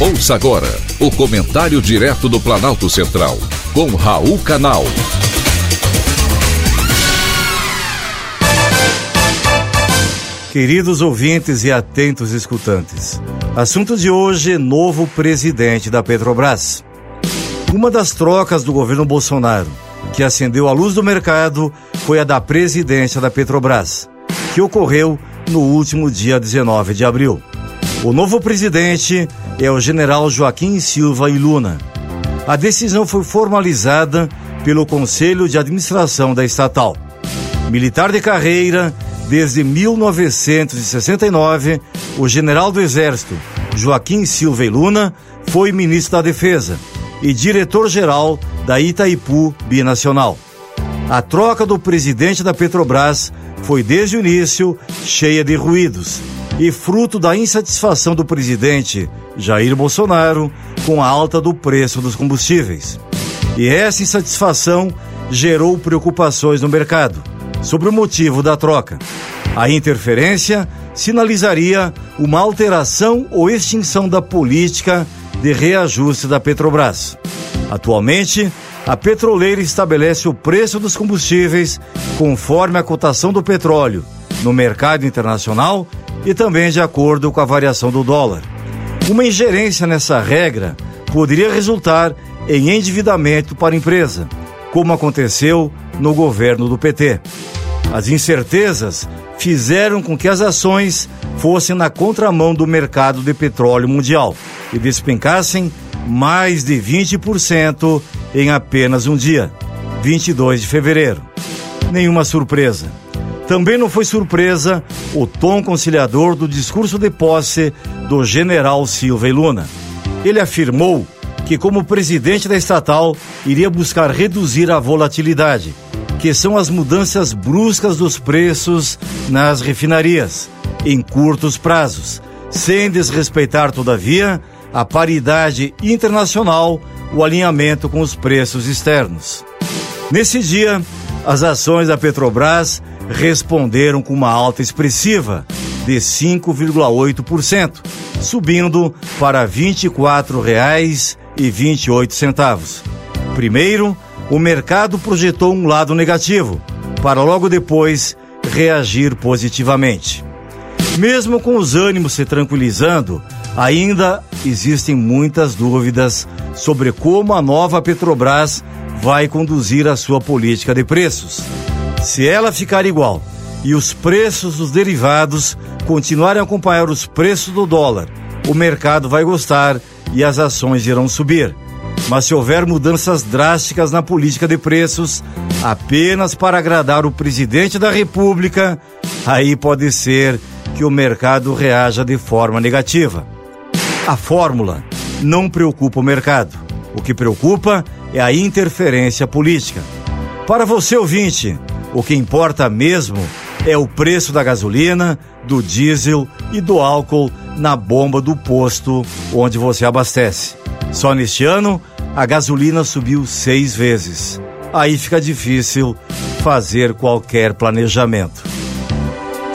Ouça agora o comentário direto do Planalto Central, com Raul Canal. Queridos ouvintes e atentos escutantes, assunto de hoje: novo presidente da Petrobras. Uma das trocas do governo Bolsonaro que acendeu a luz do mercado foi a da presidência da Petrobras, que ocorreu no último dia 19 de abril. O novo presidente é o general Joaquim Silva e Luna. A decisão foi formalizada pelo Conselho de Administração da estatal. Militar de carreira, desde 1969, o general do Exército, Joaquim Silva e Luna, foi ministro da Defesa e diretor-geral da Itaipu Binacional. A troca do presidente da Petrobras foi desde o início cheia de ruídos e fruto da insatisfação do presidente Jair Bolsonaro com a alta do preço dos combustíveis. E essa insatisfação gerou preocupações no mercado sobre o motivo da troca. A interferência sinalizaria uma alteração ou extinção da política de reajuste da Petrobras. Atualmente, a petroleira estabelece o preço dos combustíveis conforme a cotação do petróleo no mercado internacional e também de acordo com a variação do dólar. Uma ingerência nessa regra poderia resultar em endividamento para a empresa, como aconteceu no governo do PT. As incertezas fizeram com que as ações fossem na contramão do mercado de petróleo mundial e despencassem mais de 20% em apenas um dia, 22 de fevereiro. Nenhuma surpresa. Também não foi surpresa o tom conciliador do discurso de posse do general Silva e Luna. Ele afirmou que, como presidente da estatal, iria buscar reduzir a volatilidade, que são as mudanças bruscas dos preços nas refinarias, em curtos prazos, sem desrespeitar, todavia, a paridade internacional, o alinhamento com os preços externos. Nesse dia, as ações da Petrobras responderam com uma alta expressiva de 5,8%, subindo para R$ 24,28. Primeiro, o mercado projetou um lado negativo, para logo depois reagir positivamente. Mesmo com os ânimos se tranquilizando, ainda existem muitas dúvidas sobre como a nova Petrobras vai conduzir a sua política de preços. Se ela ficar igual e os preços dos derivados continuarem a acompanhar os preços do dólar, o mercado vai gostar e as ações irão subir. Mas se houver mudanças drásticas na política de preços, apenas para agradar o presidente da República, aí pode ser que o mercado reaja de forma negativa. A fórmula não preocupa o mercado. O que preocupa é a interferência política. Para você ouvinte, o que importa mesmo é o preço da gasolina, do diesel e do álcool na bomba do posto onde você abastece. Só neste ano, a gasolina subiu seis vezes. Aí fica difícil fazer qualquer planejamento.